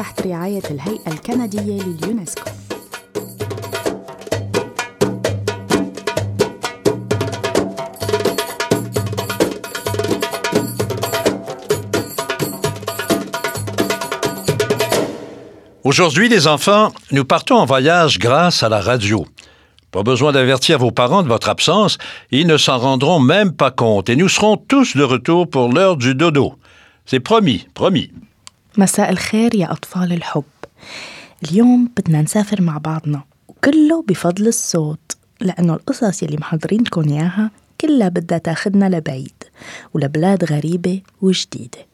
تحت رعاية الهيئة الكندية لليونسكو Aujourd'hui, les enfants, nous partons en voyage grâce à la radio. Pas besoin d'avertir vos parents de votre absence, ils ne s'en rendront même pas compte et nous serons tous de retour pour l'heure du dodo. C'est promis, promis. مساء الخير يا أطفال الحب اليوم بدنا نسافر مع بعضنا وكله بفضل الصوت لأنه القصص يلي محضرين لكم إياها كلها بدها تاخدنا لبعيد ولبلاد غريبة وجديدة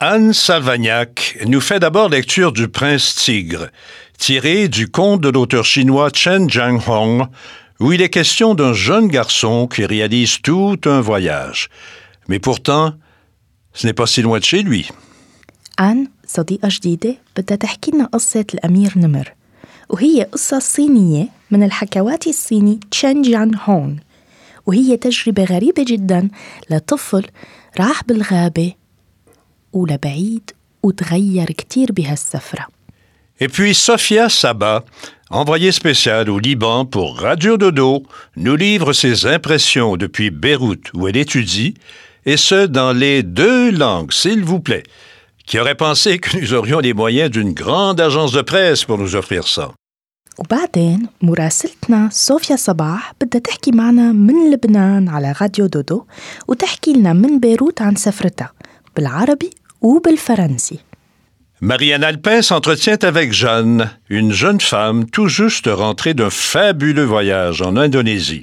Anne Salvagnac nous fait d'abord lecture du Prince Tigre, tiré du conte de l'auteur chinois Chen Jianghong, où il est question d'un jeune garçon qui réalise tout un voyage. Mais pourtant, ce n'est pas si loin de chez lui. آن صديقة جديدة بدها تحكي لنا قصة الأمير نمر وهي قصة صينية من الحكواتي الصيني تشان جيان هون وهي تجربة غريبة جدا لطفل راح بالغابة ولبعيد وتغير كتير بهالسفرة Et puis Sophia Saba, envoyée spéciale au Liban pour Radio Dodo, nous livre ses impressions depuis Beyrouth où elle étudie, et ce dans les deux langues, s'il vous plaît. Qui aurait pensé que nous aurions les moyens d'une grande agence de presse pour nous offrir ça? وبعدين مراسلتنا صوفيا صباح بدها تحكي معنا من لبنان على راديو دودو وتحكي لنا من بيروت عن سفرتها بالعربي وبالفرنسي Marianne Alpin s'entretient avec Jeanne, une jeune femme tout juste rentrée d'un fabuleux voyage en Indonésie.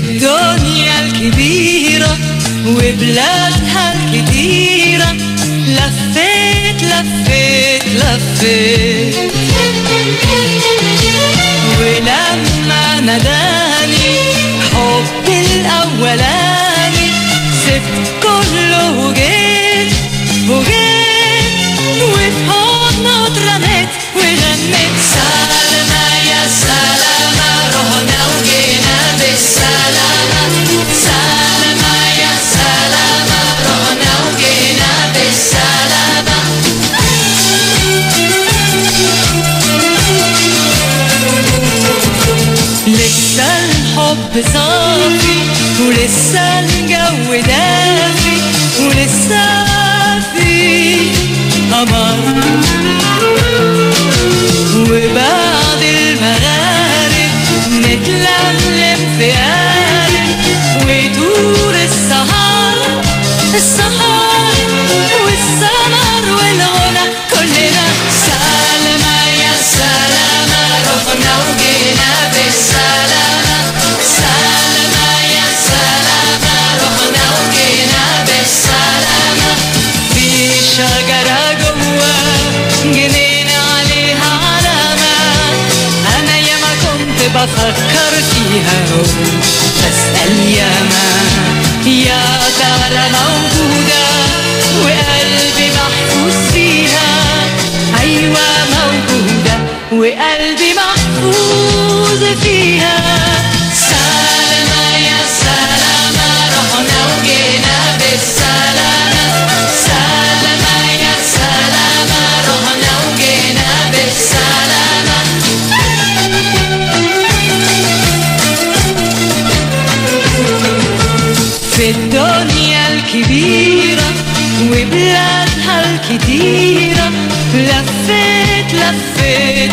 الدنيا الكبيرة وبلادها الكتيرة. لفيت لفيت لفيت. ولما ناداني حبي الأولاني سبت كله وجيت وجيت وفي حضنه اترميت ولسه الجو دافي ولسه في قمر. وبعد المغارب نتلملم في قارب ويدور السهر السهر بفكر فيها بسأل ياما يا ترى موجودة وقلبي محفوظ فيها. أيوة موجودة وقلبي محفوظ فيها. كبيرة وبلادها الكتيرة لفيت لفيت لفيت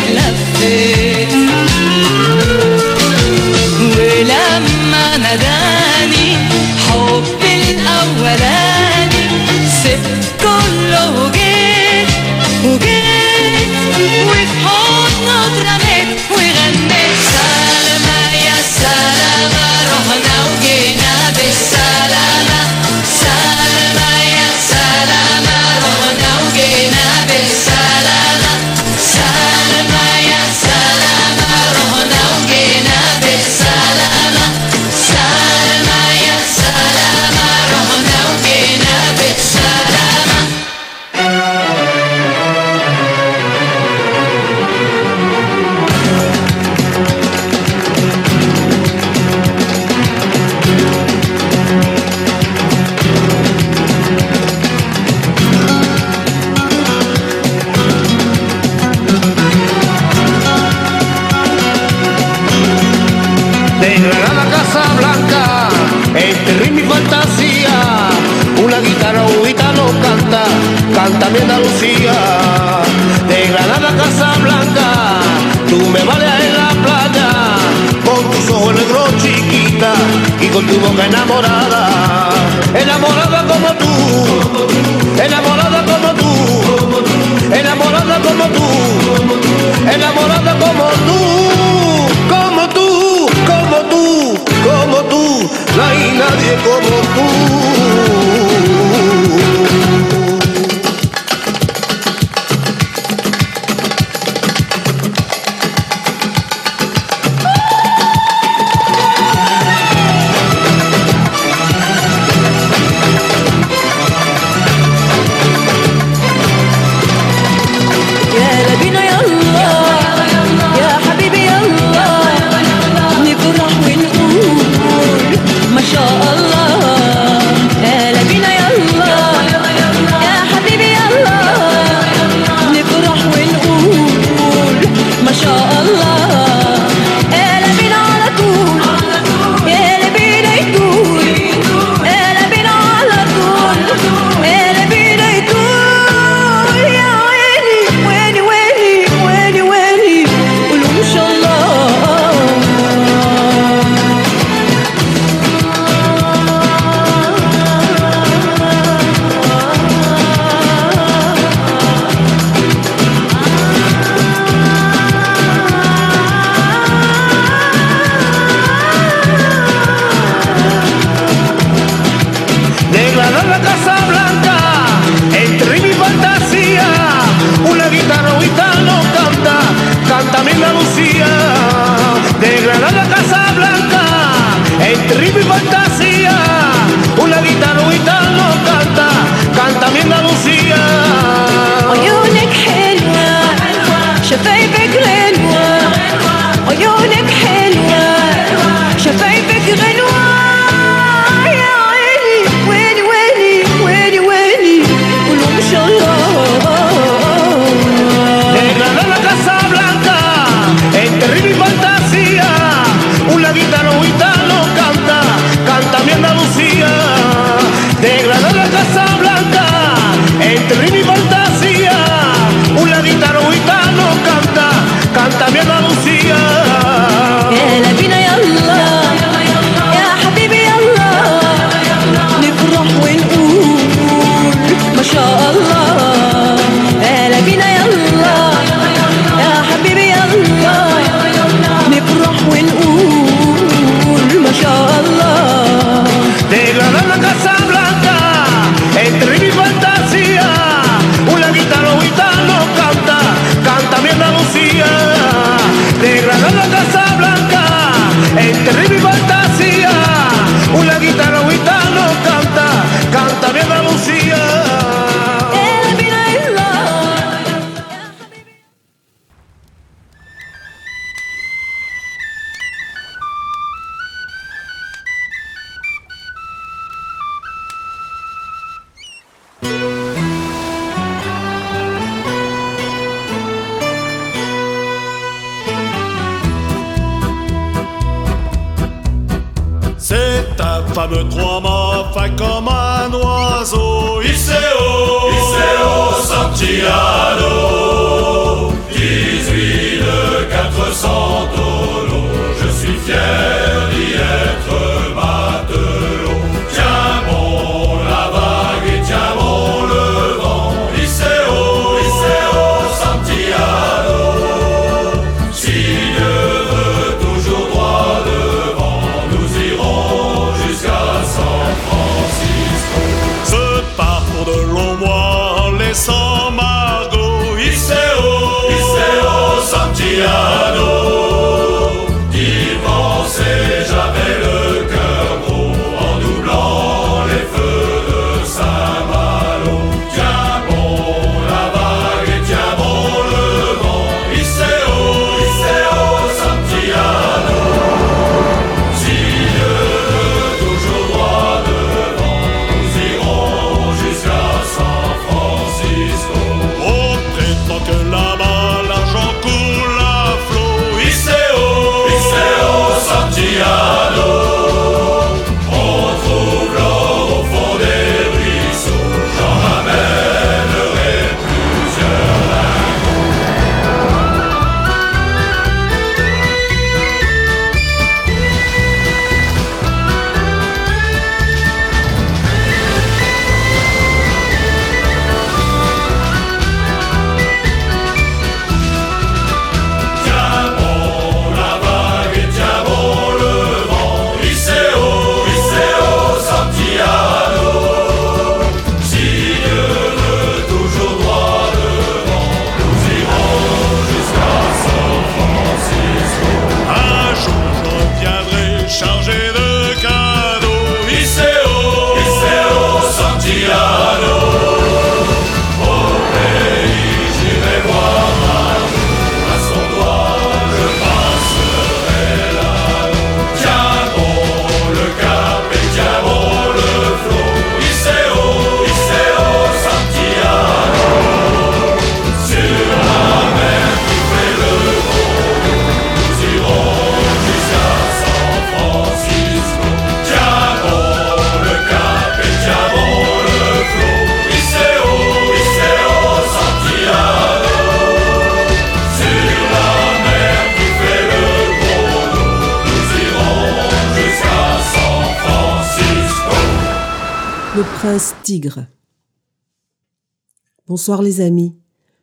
Bonsoir les amis,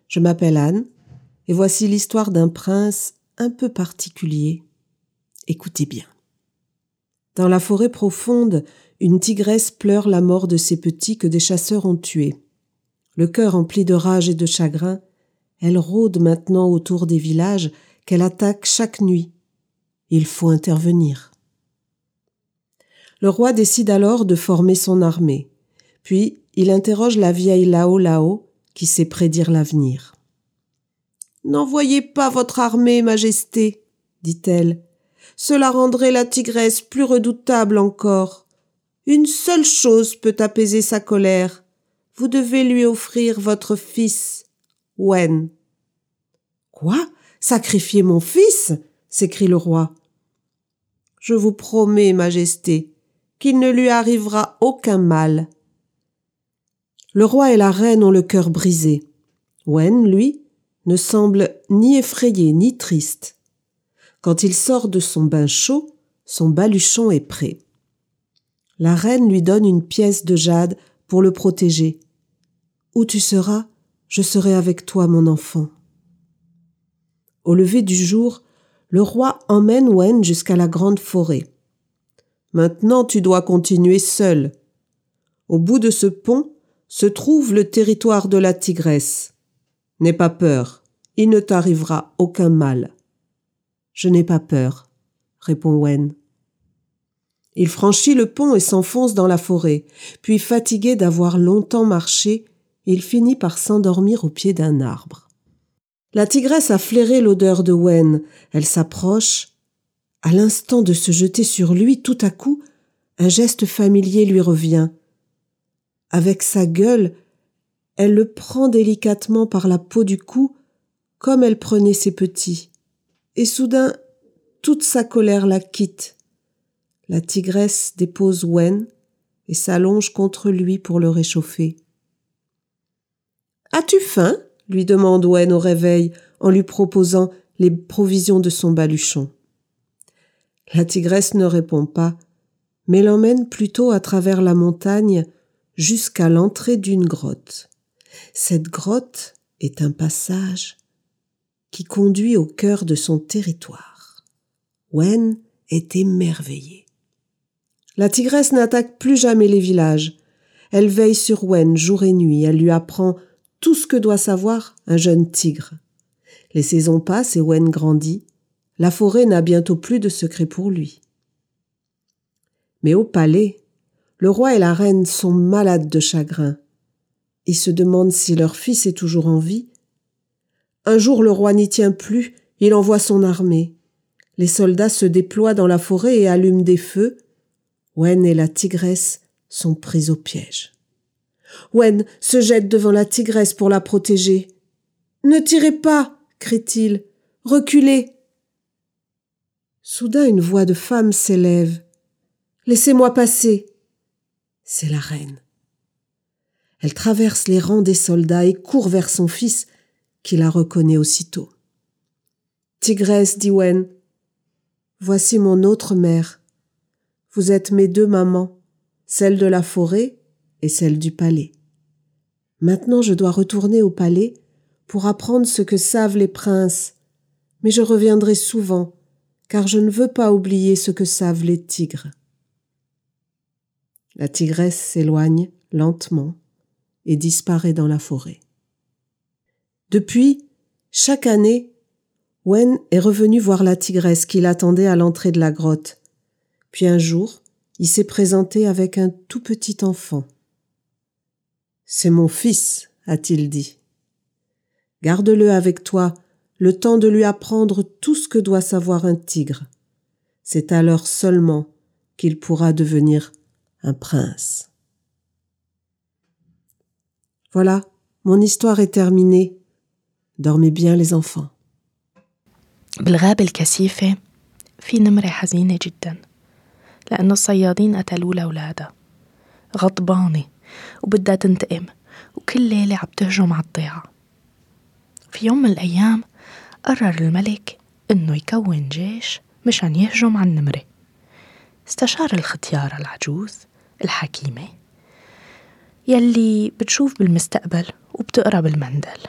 je m'appelle Anne et voici l'histoire d'un prince un peu particulier. Écoutez bien. Dans la forêt profonde, une tigresse pleure la mort de ses petits que des chasseurs ont tués. Le cœur empli de rage et de chagrin, elle rôde maintenant autour des villages qu'elle attaque chaque nuit. Il faut intervenir. Le roi décide alors de former son armée. Puis il interroge la vieille Lao Lao, qui sait prédire l'avenir. N'envoyez pas votre armée, Majesté, dit-elle. Cela rendrait la tigresse plus redoutable encore. Une seule chose peut apaiser sa colère. Vous devez lui offrir votre fils, Wen. Quoi? Sacrifier mon fils? s'écrie le roi. Je vous promets, Majesté, qu'il ne lui arrivera aucun mal. Le roi et la reine ont le cœur brisé. Wen, lui, ne semble ni effrayé ni triste. Quand il sort de son bain chaud, son baluchon est prêt. La reine lui donne une pièce de jade pour le protéger. Où tu seras, je serai avec toi, mon enfant. Au lever du jour, le roi emmène Wen jusqu'à la grande forêt. Maintenant tu dois continuer seul. Au bout de ce pont se trouve le territoire de la tigresse. N'aie pas peur, il ne t'arrivera aucun mal. Je n'ai pas peur, répond Wen. Il franchit le pont et s'enfonce dans la forêt, puis fatigué d'avoir longtemps marché, il finit par s'endormir au pied d'un arbre. La tigresse a flairé l'odeur de Wen, elle s'approche, à l'instant de se jeter sur lui, tout à coup, un geste familier lui revient. Avec sa gueule, elle le prend délicatement par la peau du cou, comme elle prenait ses petits. Et soudain, toute sa colère la quitte. La tigresse dépose Wen et s'allonge contre lui pour le réchauffer. As-tu faim? lui demande Wen au réveil en lui proposant les provisions de son baluchon. La tigresse ne répond pas, mais l'emmène plutôt à travers la montagne jusqu'à l'entrée d'une grotte. Cette grotte est un passage qui conduit au cœur de son territoire. Wen est émerveillée. La tigresse n'attaque plus jamais les villages. Elle veille sur Wen jour et nuit, elle lui apprend tout ce que doit savoir un jeune tigre. Les saisons passent et Wen grandit, la forêt n'a bientôt plus de secret pour lui. Mais au palais, le roi et la reine sont malades de chagrin. Ils se demandent si leur fils est toujours en vie. Un jour le roi n'y tient plus, il envoie son armée. Les soldats se déploient dans la forêt et allument des feux. Wen et la tigresse sont pris au piège. Wen se jette devant la tigresse pour la protéger. Ne tirez pas, crie-t-il. Reculez. Soudain une voix de femme s'élève. Laissez-moi passer. C'est la reine. Elle traverse les rangs des soldats et court vers son fils, qui la reconnaît aussitôt. Tigresse, dit Wen, voici mon autre mère. Vous êtes mes deux mamans, celle de la forêt et celle du palais. Maintenant je dois retourner au palais pour apprendre ce que savent les princes, mais je reviendrai souvent car je ne veux pas oublier ce que savent les tigres. La tigresse s'éloigne lentement et disparaît dans la forêt. Depuis, chaque année, Wen est revenu voir la tigresse qui l'attendait à l'entrée de la grotte. Puis un jour, il s'est présenté avec un tout petit enfant. C'est mon fils, a-t-il dit. Garde-le avec toi le temps de lui apprendre tout ce que doit savoir un tigre. C'est alors seulement qu'il pourra devenir un prince. Voilà, mon histoire est terminée. Dormez bien les enfants. بالغابة الكثيفة في نمرة حزينة جدا لأنه الصيادين قتلوا لأولادها غضبانة وبدها تنتقم وكل ليلة عم تهجم على الضيعة في يوم من الأيام قرر الملك إنه يكون جيش مشان يهجم على النمرة استشار الختيارة العجوز الحكيمة يلي بتشوف بالمستقبل وبتقرأ بالمندل.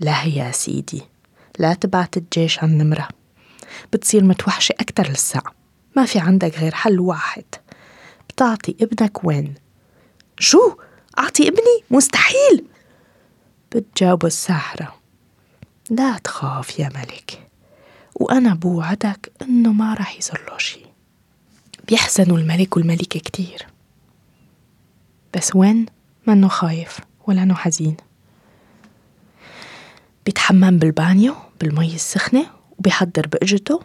لا يا سيدي لا تبعت الجيش على النمرة بتصير متوحشة أكتر للساعة ما في عندك غير حل واحد. بتعطي ابنك وين؟ شو؟ أعطي ابني؟ مستحيل! بتجاوب الساحرة. لا تخاف يا ملك وأنا بوعدك إنه ما رح يصير له شي. بيحزنوا الملك والملكة كتير. بس وين؟ منه خايف ولا إنه حزين. بيتحمم بالبانيو بالمي السخنة وبيحضر بقجته.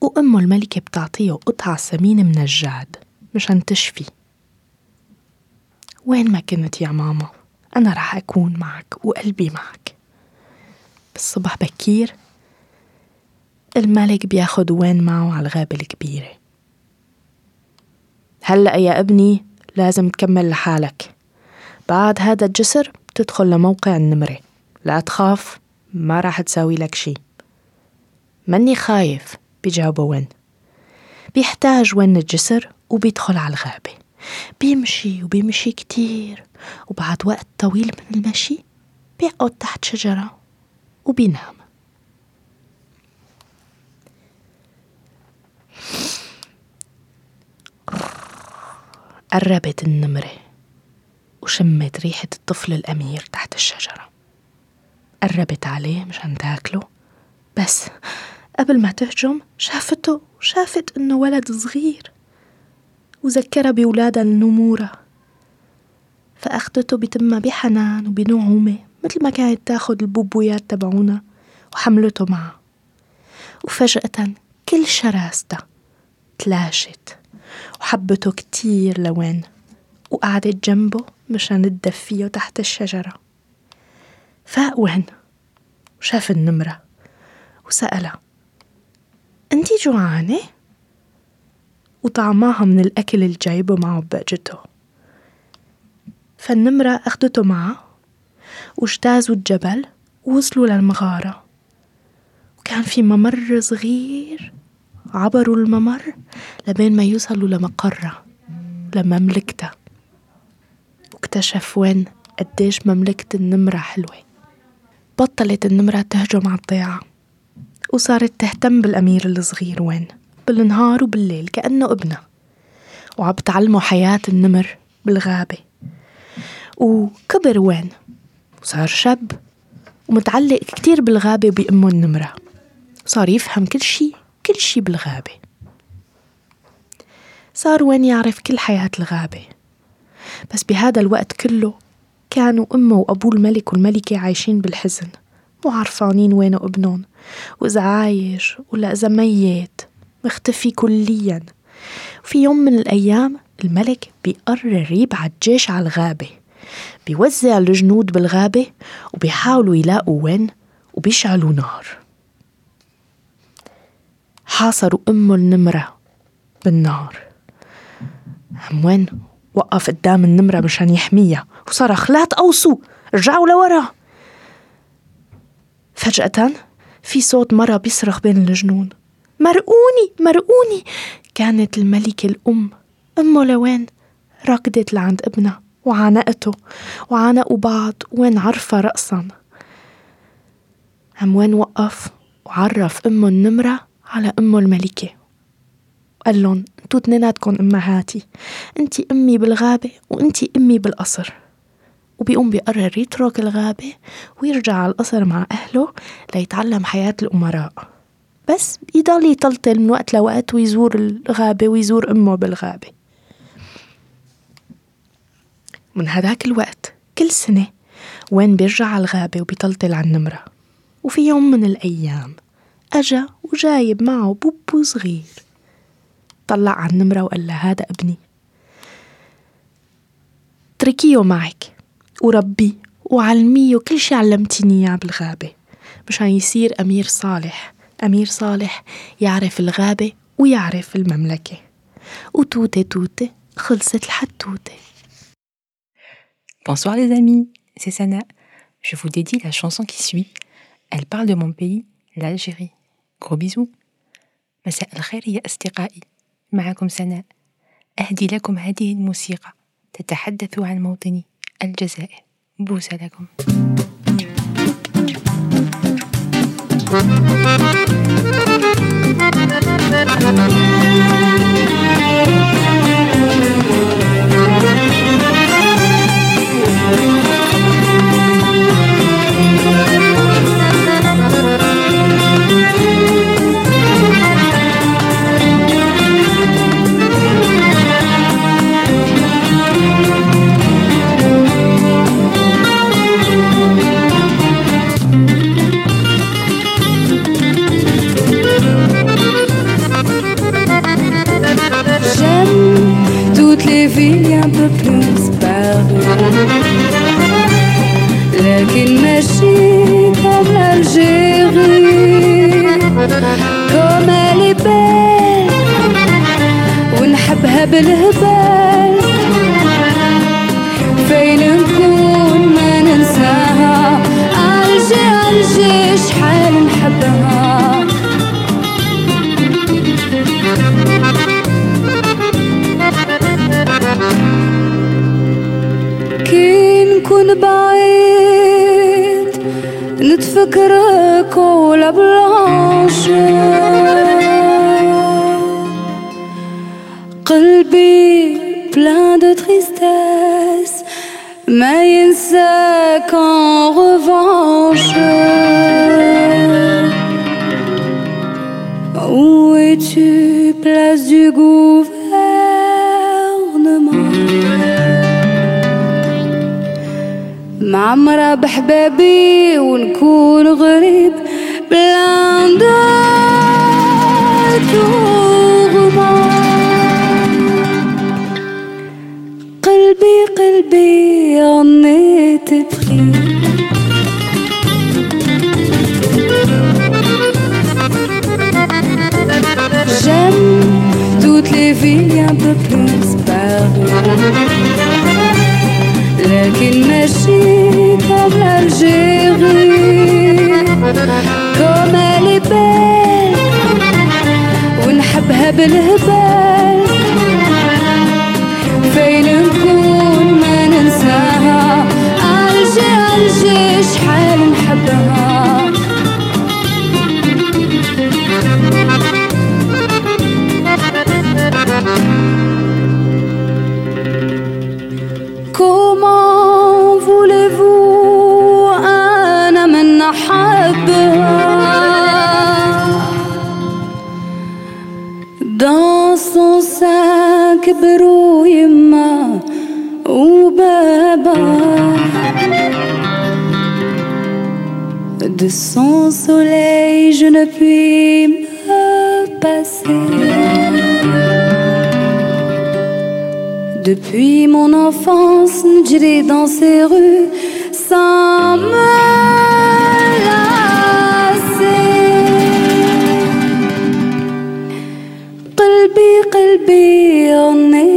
وأمه الملكة بتعطيه قطعة ثمينة من الجعد مشان تشفي. وين ما كنت يا ماما أنا رح أكون معك وقلبي معك. بالصبح بكير الملك بياخد وين معه على الغابة الكبيرة. هلأ يا ابني لازم تكمل لحالك. بعد هذا الجسر بتدخل لموقع النمرة. لا تخاف ما راح تساوي لك شي. مني خايف بيجاوبه وين؟ بيحتاج وين الجسر وبيدخل على الغابة. بيمشي وبيمشي كتير وبعد وقت طويل من المشي بيقعد تحت شجرة وبينام. قربت النمرة وشمت ريحة الطفل الأمير تحت الشجرة. قربت عليه مشان تاكله. بس قبل ما تهجم شافته وشافت إنه ولد صغير وذكرها بولادها النمورة. فأخدته بتمها بحنان وبنعومة مثل ما كانت تاخد البوبويات تبعونا وحملته معها وفجأة كل شراستها تلاشت. وحبته كتير لوين وقعدت جنبه مشان تدفيه تحت الشجرة. فاق وين وشاف النمرة وسألها انتي جوعانة؟ وطعماها من الأكل اللي جايبه معه ببقجته فالنمرة أخدته معها واجتازوا الجبل ووصلوا للمغارة. وكان في ممر صغير عبروا الممر لبين ما يوصلوا لمقرها لمملكتها واكتشف وين قديش مملكة النمرة حلوة. بطلت النمرة تهجم على الضيعة وصارت تهتم بالأمير الصغير وين؟ بالنهار وبالليل كأنه ابنها وعم تعلمه حياة النمر بالغابة. وكبر وين؟ وصار شاب ومتعلق كتير بالغابة بأمه النمرة. صار يفهم كل شي. كل شي بالغابة. صار وين يعرف كل حياة الغابة. بس بهذا الوقت كله كانوا أمه وأبوه الملك والملكة عايشين بالحزن مو عرفانين وينه أبنهم وإذا عايش ولا إذا ميت مختفي كليا. وفي يوم من الأيام الملك بيقرر يبعت جيش على الغابة. بيوزع الجنود بالغابة وبيحاولوا يلاقوا وين وبيشعلوا نار. حاصروا أمه النمرة بالنار. عم وين وقف قدام النمرة مشان يحميها وصرخ لا تقوصوا رجعوا لورا. فجأة في صوت مرة بيصرخ بين الجنون. مرقوني مرقوني كانت الملكة الأم أمه لوين؟ ركضت لعند ابنها وعانقته وعانقوا بعض وين عرفة رأسا. عم وين وقف وعرف أمه النمرة على أمه الملكة. وقال لهم أنتو اتنيناتكم أمهاتي أنتي أمي بالغابة وأنتي أمي بالقصر. وبيقوم بيقرر يترك الغابة ويرجع على القصر مع أهله ليتعلم حياة الأمراء. بس يضل يطلطل من وقت لوقت ويزور الغابة ويزور أمه بالغابة. من هداك الوقت كل سنة وين بيرجع على الغابة وبيطلطل على النمرة وفي يوم من الأيام أجا وجايب معه بوبو صغير. طلع على النمرة وقال لها هذا ابني. اتركيه معك. وربيه وعلميه كل شي علمتيني إياه بالغابة. مشان يصير أمير صالح. أمير صالح يعرف الغابة ويعرف المملكة. وتوتة توتة خلصت الحتوتة. Bonsoir les amis, c'est Sana. Je vous dédie la chanson qui suit. Elle parle de mon pays, l'Algérie. Gros bisous. مساء الخير يا أصدقائي. معكم سناء. أهدي لكم هذه الموسيقى تتحدث عن موطني الجزائر. بوسة لكم. J'aime villes un peu plus parues لكن ماشي comme l'Algérie comme elle est belle ونحبها بالهبال كي نكون بعيد نتفكرك ولا بلانش قلبي plein de tristesse ما ينساك en revanche Où es-tu, place du gouvernement معمرة بحبابي ونكون غريب بلاندات قلبي قلبي غنيت بخير J'aime toutes les filles un peu plus. لكن مشيت على الجيغي كما لبال ونحبها بالهبال. sein كبروا يما وبابا De son soleil je ne puis me passer Depuis mon enfance, نجري dans ces rues sans me lasser. قلبي قلبي ഒന്ന്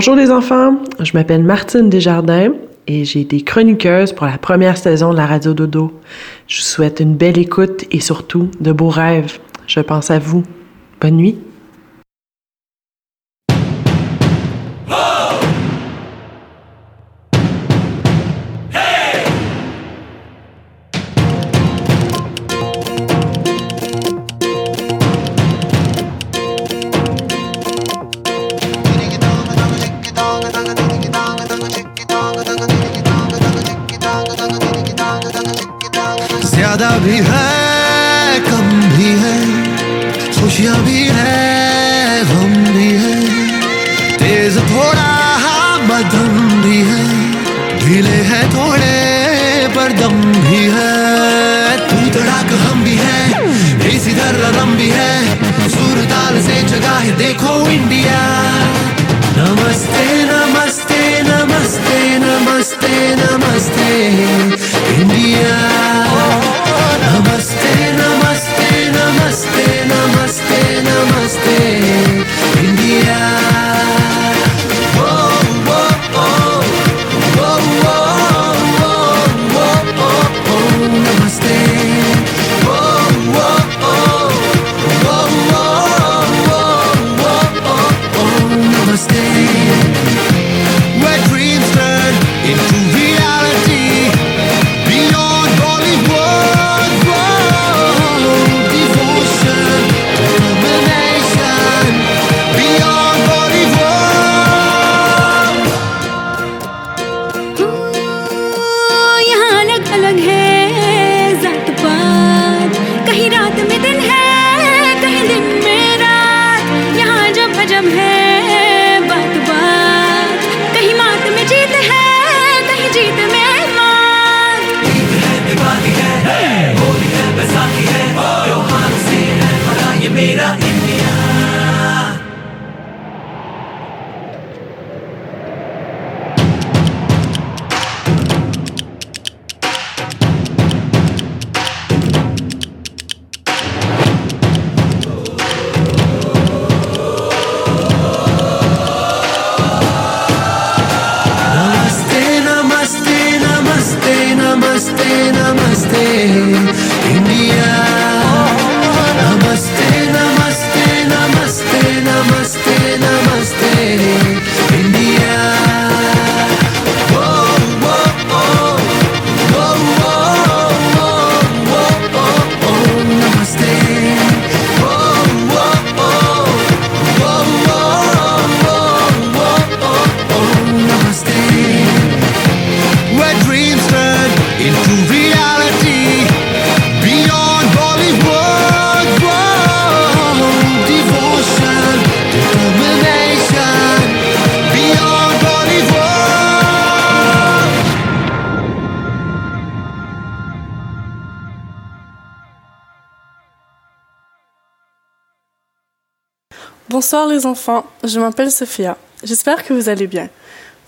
Bonjour les enfants, je m'appelle Martine Desjardins et j'ai été chroniqueuse pour la première saison de la Radio Dodo. Je vous souhaite une belle écoute et surtout de beaux rêves. Je pense à vous. Bonne nuit. Bonsoir les enfants, je m'appelle Sophia. J'espère que vous allez bien.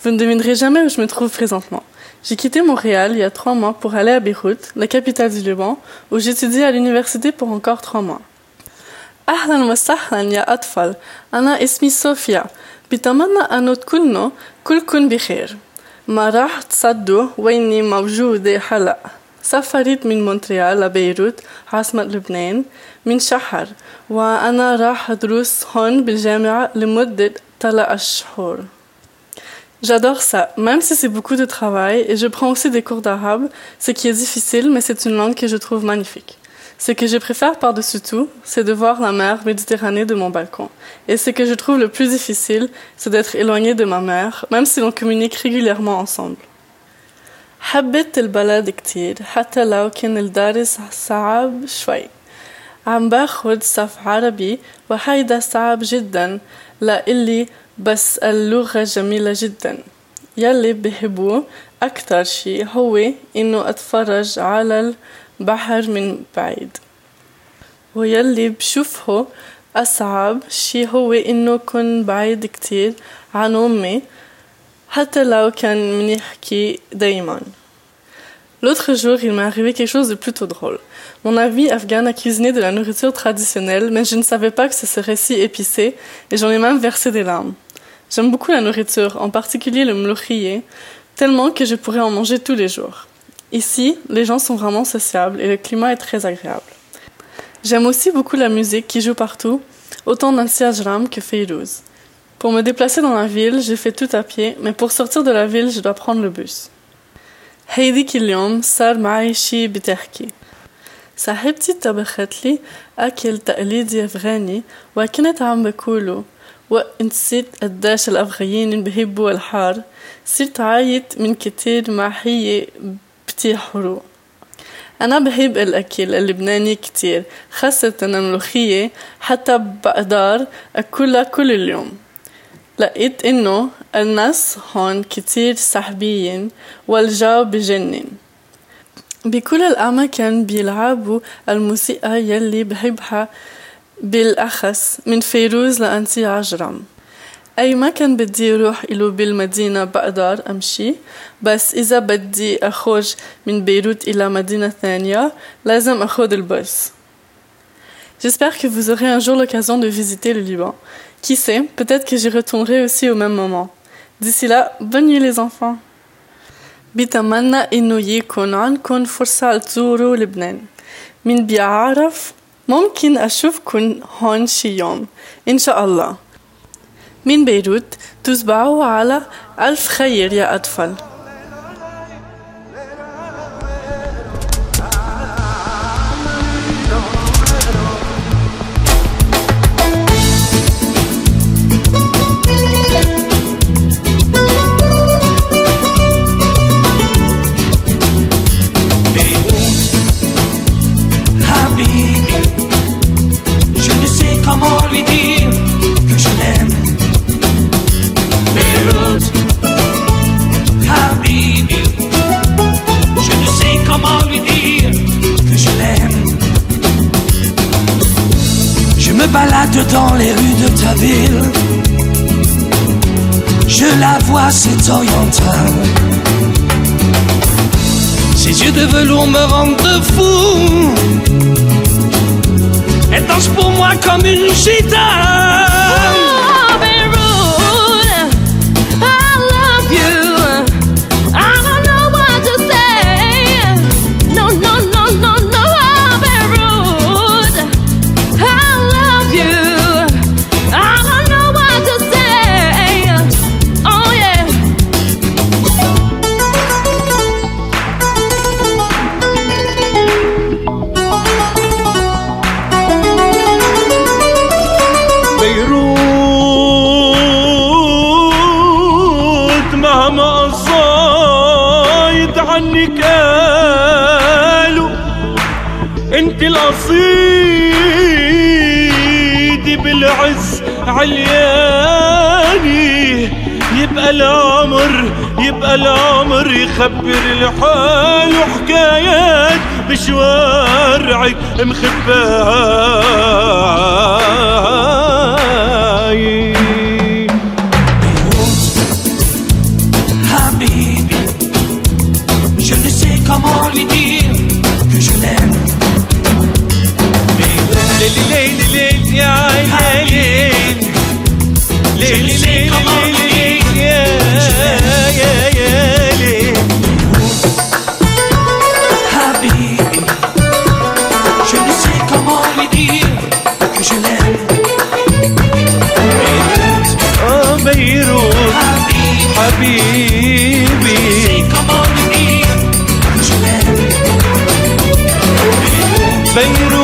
Vous ne devinerez jamais où je me trouve présentement. J'ai quitté Montréal il y a trois mois pour aller à Beyrouth, la capitale du Liban, où j'étudie à l'université pour encore trois mois. أهلا وسهلا يا أطفال أنا اسمي صوفيا بتمنى أن تكونوا كلكم بخير ما راح تصدوا ويني موجودة هلأ سافرت من مونتريال لبيروت عاصمة لبنان من شهر وأنا راح أدرس هون بالجامعة لمدة ثلاث شهور J'adore ça, même si c'est beaucoup de travail, et je prends aussi des cours d'arabe, ce qui est difficile, mais c'est une langue que je trouve magnifique. Ce que je préfère par-dessus tout, c'est de voir la mer Méditerranée de mon balcon. Et ce que je trouve le plus difficile, c'est d'être éloigné de ma mère, même si l'on communique régulièrement ensemble. حبيت البلد كتير حتى لو كان الدرس صعب شوي. عم باخد صف عربي وهيدا صعب جدا. لإلي بس اللغة جميلة جدا. يلي بحبوه أكتر شي هو إنه أتفرج على البحر من بعيد. ويلي بشوفه أصعب شي هو إنه كن بعيد كتير عن أمي. حتى لو كان منحكي دايما L'autre jour, il m'est arrivé quelque chose de plutôt drôle. Mon ami afghan a cuisiné de la nourriture traditionnelle, mais je ne savais pas que ce serait si épicé, et j'en ai même versé des larmes. J'aime beaucoup la nourriture, en particulier le mloukhiyé, tellement que je pourrais en manger tous les jours. Ici, les gens sont vraiment sociables et le climat est très agréable. J'aime aussi beaucoup la musique qui joue partout, autant Nancy Ajram que Feyrouz. Pour me déplacer dans la ville, j'ai fait tout à pied, mais pour sortir de la ville, je dois prendre le bus. هيديك اليوم صار معي شي بتحكي صاحبتي طبخت لي أكل تقليدي أفغاني وكنت عم بقوله ونسيت قداش الأفغانيين بحبوا الحار صرت عايت من كتير مع هي بتيحروا أنا بحب الأكل اللبناني كتير خاصة الملوخية حتى بقدر أكلها كل اليوم لقيت إنه الناس هون كتير سحبيين والجو بجنن. بكل الأماكن بيلعبوا الموسيقى يلي بحبها بالأخص من فيروز لأنتي عجرم. أي مكان بدي أروح إلو بالمدينة بقدر أمشي بس إذا بدي أخرج من بيروت إلى مدينة ثانية لازم أخذ الباص. J'espère que vous aurez un jour l'occasion de visiter le Liban. Qui sait, peut-être que j'y retournerai aussi au même moment. D'ici là, bonne nuit les enfants. بتمنى إنه يكون عندكم فرصة تزوروا لبنان مين بيعرف ممكن أشوفكن هون شي يوم إن شاء الله من بيروت تصبحوا على ألف خير يا أطفال Dans les rues de ta ville. Je la vois, c'est oriental. Ses yeux de velours me rendent fou. Elle danse pour moi comme une gitane. هالعمر يخبر الحال وحكايات بشوارعك مخباي حبيبي بيروت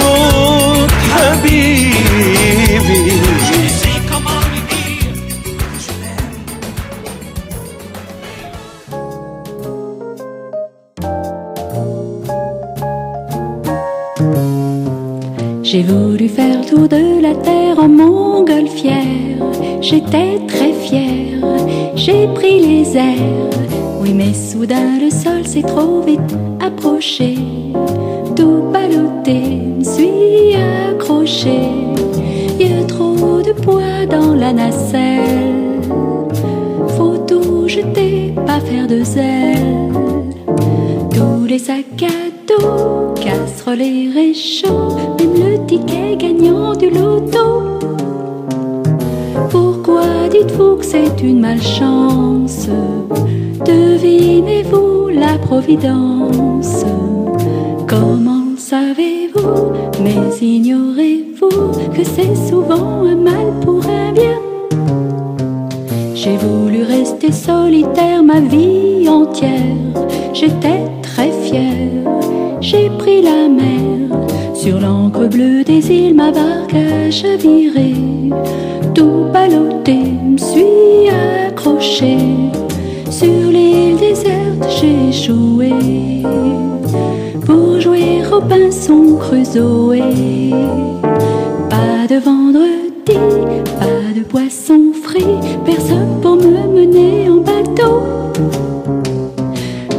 poisson frit, personne pour me mener en bateau.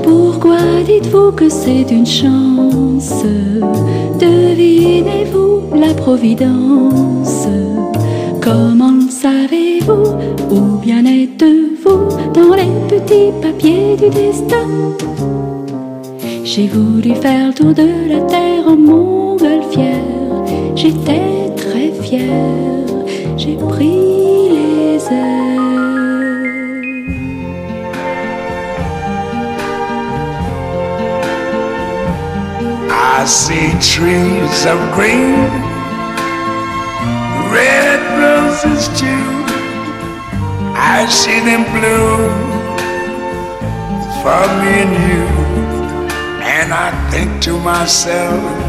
Pourquoi dites-vous que c'est une chance? Devinez-vous la providence? Comment le savez-vous? Ou bien êtes-vous dans les petits papiers du destin? J'ai voulu faire le tour de la terre en montgolfière. J'étais très fière, j'ai pris les. I see trees of green, red roses too. I see them bloom for me and you. And I think to myself,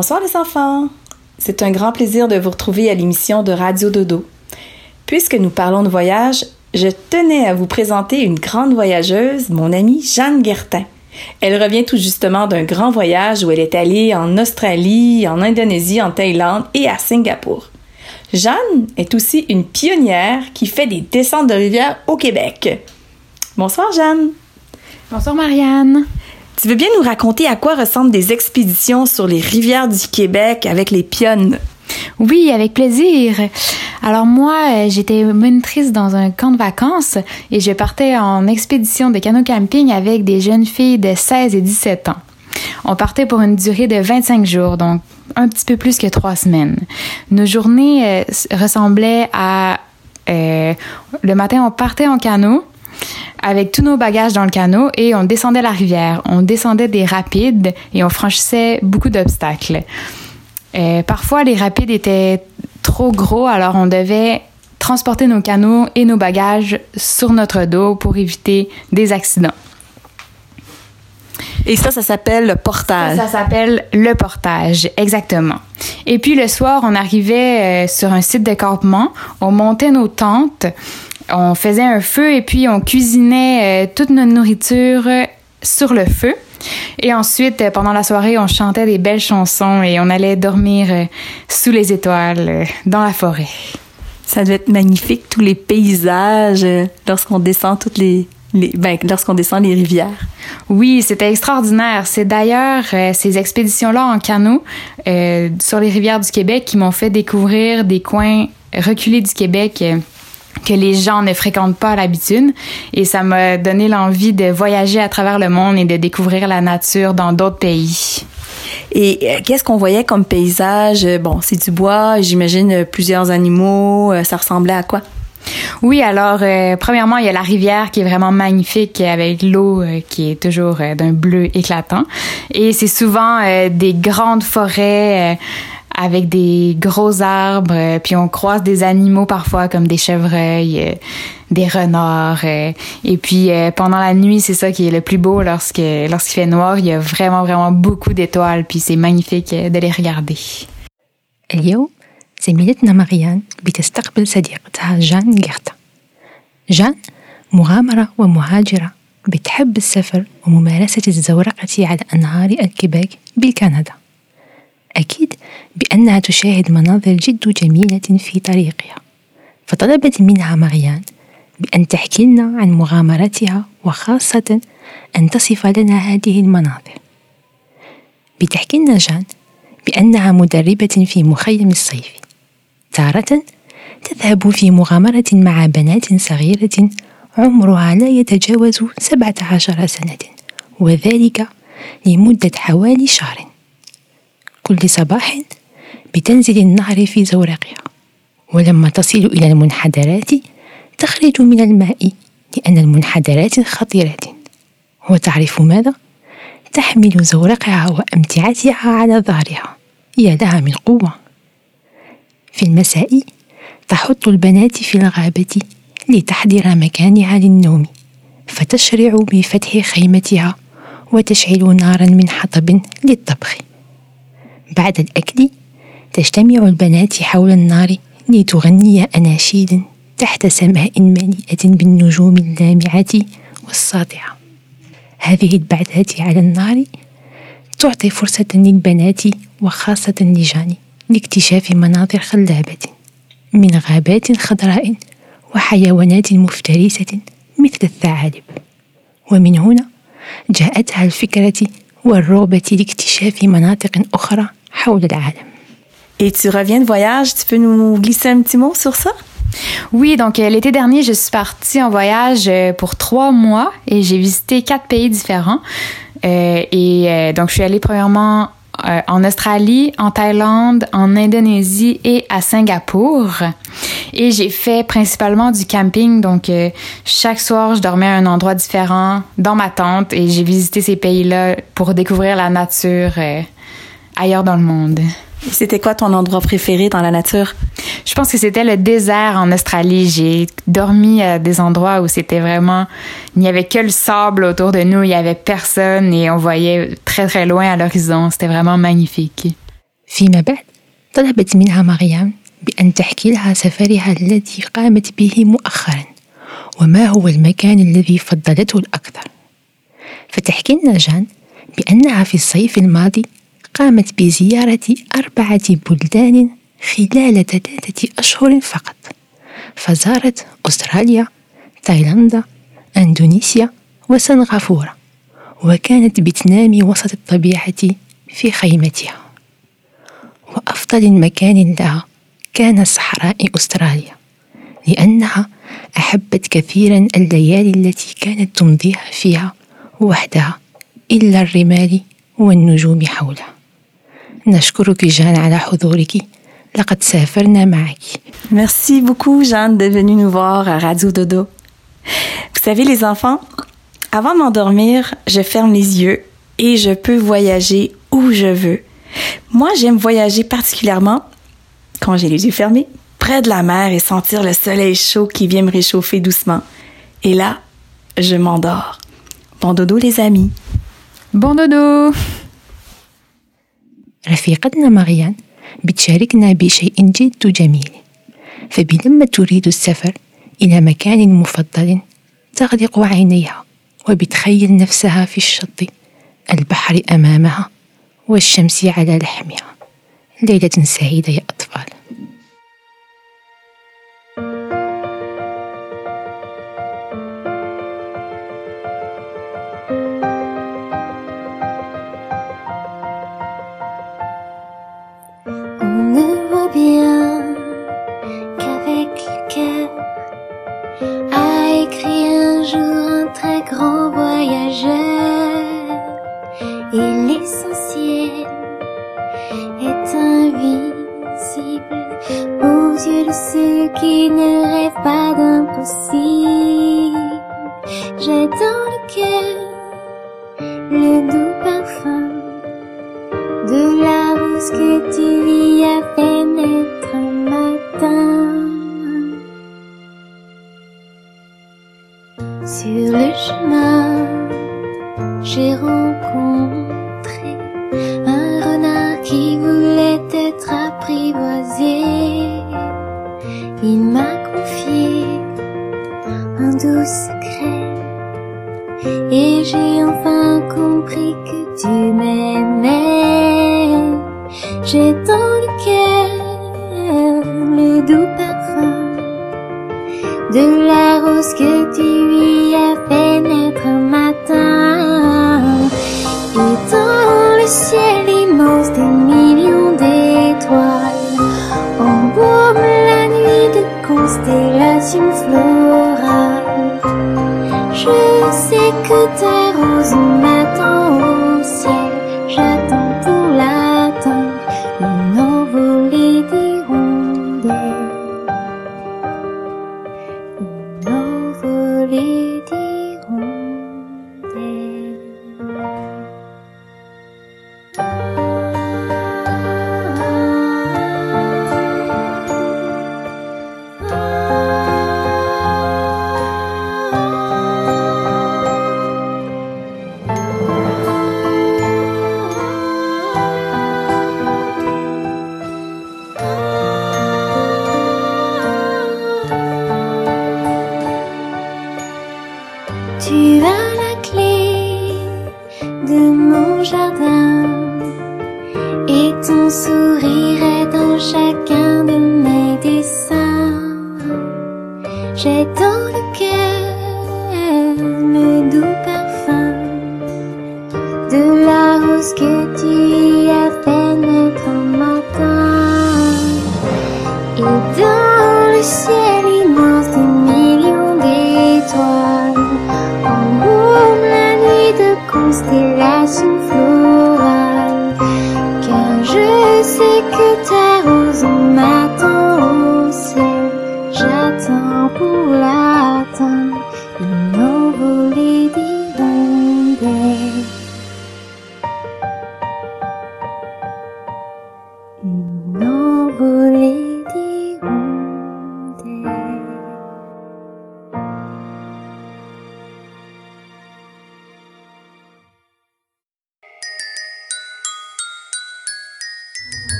Bonsoir les enfants. C'est un grand plaisir de vous retrouver à l'émission de Radio Dodo. Puisque nous parlons de voyage, je tenais à vous présenter une grande voyageuse, mon amie Jeanne Guertin. Elle revient tout justement d'un grand voyage où elle est allée en Australie, en Indonésie, en Thaïlande et à Singapour. Jeanne est aussi une pionnière qui fait des descentes de rivières au Québec. Bonsoir Jeanne. Bonsoir Marianne. Tu veux bien nous raconter à quoi ressemblent des expéditions sur les rivières du Québec avec les pionnes? Oui, avec plaisir. Alors moi, euh, j'étais monitrice dans un camp de vacances et je partais en expédition de canot camping avec des jeunes filles de 16 et 17 ans. On partait pour une durée de 25 jours, donc un petit peu plus que trois semaines. Nos journées euh, ressemblaient à... euh, le matin, on partait en canot avec tous nos bagages dans le canot et on descendait la rivière. On descendait des rapides et on franchissait beaucoup d'obstacles. Euh, parfois, les rapides étaient trop gros, alors on devait transporter nos canots et nos bagages sur notre dos pour éviter des accidents. Et ça, ça s'appelle le portage. Ça, ça s'appelle le portage, exactement. Et puis le soir, on arrivait euh, sur un site de campement, on montait nos tentes, on faisait un feu et puis on cuisinait euh, toute notre nourriture euh, sur le feu. Et ensuite, euh, pendant la soirée, on chantait des belles chansons et on allait dormir sous les étoiles dans la forêt. Ça devait être magnifique, tous les paysages, lorsqu'on descend toutes les, les ben, lorsqu'on descend les rivières. Oui, c'était extraordinaire. C'est d'ailleurs euh, ces expéditions-là en canot euh, sur les rivières du Québec qui m'ont fait découvrir des coins reculés du Québec. euh, que les gens ne fréquentent pas à l'habitude. Et ça m'a donné l'envie de voyager à travers le monde et de découvrir la nature dans d'autres pays. Et euh, qu'est-ce qu'on voyait comme paysage? Euh, Bon, c'est du bois, j'imagine euh, plusieurs animaux. Ça ressemblait à quoi? Oui, alors euh, premièrement, il y a la rivière qui est vraiment magnifique avec l'eau euh, qui est toujours euh, d'un bleu éclatant. Et c'est souvent des grandes forêts avec des gros arbres, euh, puis on croise des animaux parfois comme des chevreuils, euh, des renards. euh, et puis euh, pendant la nuit, c'est ça qui est le plus beau lorsque lorsqu'il fait noir, il y a vraiment vraiment beaucoup d'étoiles, puis c'est magnifique euh, de les regarder. اليوم زميلتنا مريان بتستقبل صديقتها جان جيرتا جان مغامرة ومهاجرة بتحب السفر وممارسة الزورقة على أنهار الكيبيك بالكندا أكيد بأنها تشاهد مناظر جد جميلة في طريقها. فطلبت منها مريان بأن تحكي لنا عن مغامرتها وخاصة أن تصف لنا هذه المناظر. بتحكي لنا جان بأنها مدربة في مخيم الصيف. تارة تذهب في مغامرة مع بنات صغيرة عمرها لا يتجاوز سبعة عشر سنة وذلك لمدة حوالي شهر. كل صباح بتنزل النهر في زورقها ولما تصل إلى المنحدرات تخرج من الماء لأن المنحدرات خطيرة. وتعرف ماذا؟ تحمل زورقها وأمتعتها على ظهرها. يا لها من قوة. في المساء تحط البنات في الغابة لتحضر مكانها للنوم فتشرع بفتح خيمتها وتشعل نارا من حطب للطبخ. بعد الأكل تجتمع البنات حول النار لتغني أناشيد تحت سماء مليئة بالنجوم اللامعة والساطعة. هذه البعثات على النار تعطي فرصة للبنات وخاصة لجاني لاكتشاف مناظر خلابة من غابات خضراء وحيوانات مفترسة مثل الثعالب. ومن هنا جاءتها الفكرة والرغبة لاكتشاف مناطق أخرى Et tu reviens de voyage, tu peux nous glisser un petit mot sur ça? Oui, donc euh, l'été dernier, je suis partie en voyage euh, pour trois mois et j'ai visité quatre pays différents. Euh, et euh, donc, je suis allée premièrement euh, en Australie, en Thaïlande, en Indonésie et à Singapour. Et j'ai fait principalement du camping. Donc, euh, chaque soir, je dormais à un endroit différent dans ma tente et j'ai visité ces pays-là pour découvrir la nature euh, ailleurs dans le monde. C'était quoi ton endroit préféré dans la nature? Je pense que c'était le désert en Australie. J'ai dormi à des endroits où c'était vraiment, il n'y avait que le sable autour de nous, il y avait personne et on voyait très très loin à l'horizon. C'était vraiment magnifique. فيما بعد طلبت منها مريم بأن تحكي لها سفرها الذي قامت به مؤخرا وما هو المكان الذي فضلته الأكثر فتحكي لنا جان بأنها في الصيف الماضي قامت بزيارة أربعة بلدان خلال ثلاثة أشهر فقط. فزارت أستراليا تايلاندا أندونيسيا وسنغافورة وكانت بتنام وسط الطبيعة في خيمتها. وأفضل مكان لها كان صحراء أستراليا لأنها أحبت كثيرا الليالي التي كانت تمضيها فيها وحدها إلا الرمال والنجوم حولها. نشكرك جان على حضورك لقد سافرنا معك Merci beaucoup, Jeanne, d'être venue nous voir à Radio Dodo. Vous savez, les enfants, avant de m'endormir, je ferme les yeux et je peux voyager où je veux. Moi, j'aime voyager particulièrement quand j'ai les yeux fermés, près de la mer et sentir le soleil chaud qui vient me réchauffer doucement. Et là, je m'endors. Bon dodo, les amis. Bon dodo. رفيقتنا مريان بتشاركنا بشيء جد جميل. فبلما تريد السفر إلى مكان مفضل تغلق عينيها وبتخيل نفسها في الشط البحر أمامها والشمس على لحمها. ليلة سعيدة يا أطفال 为什么？时候。Dans chacun de mes dessins. J'ai dans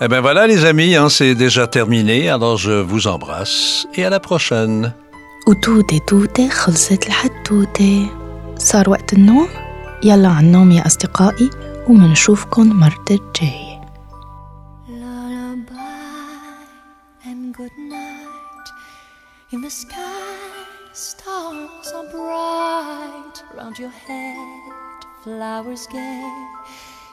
Eh bien voilà les amis, hein, c'est déjà terminé, alors je vous embrasse et à la prochaine. وتوتة توتة خلصت الحتوتة صار وقت النوم يلا على النوم يا أصدقائي ومنشوفكن مرة الجاية and good night. In the sky, stars are bright. Round your head, flowers gay.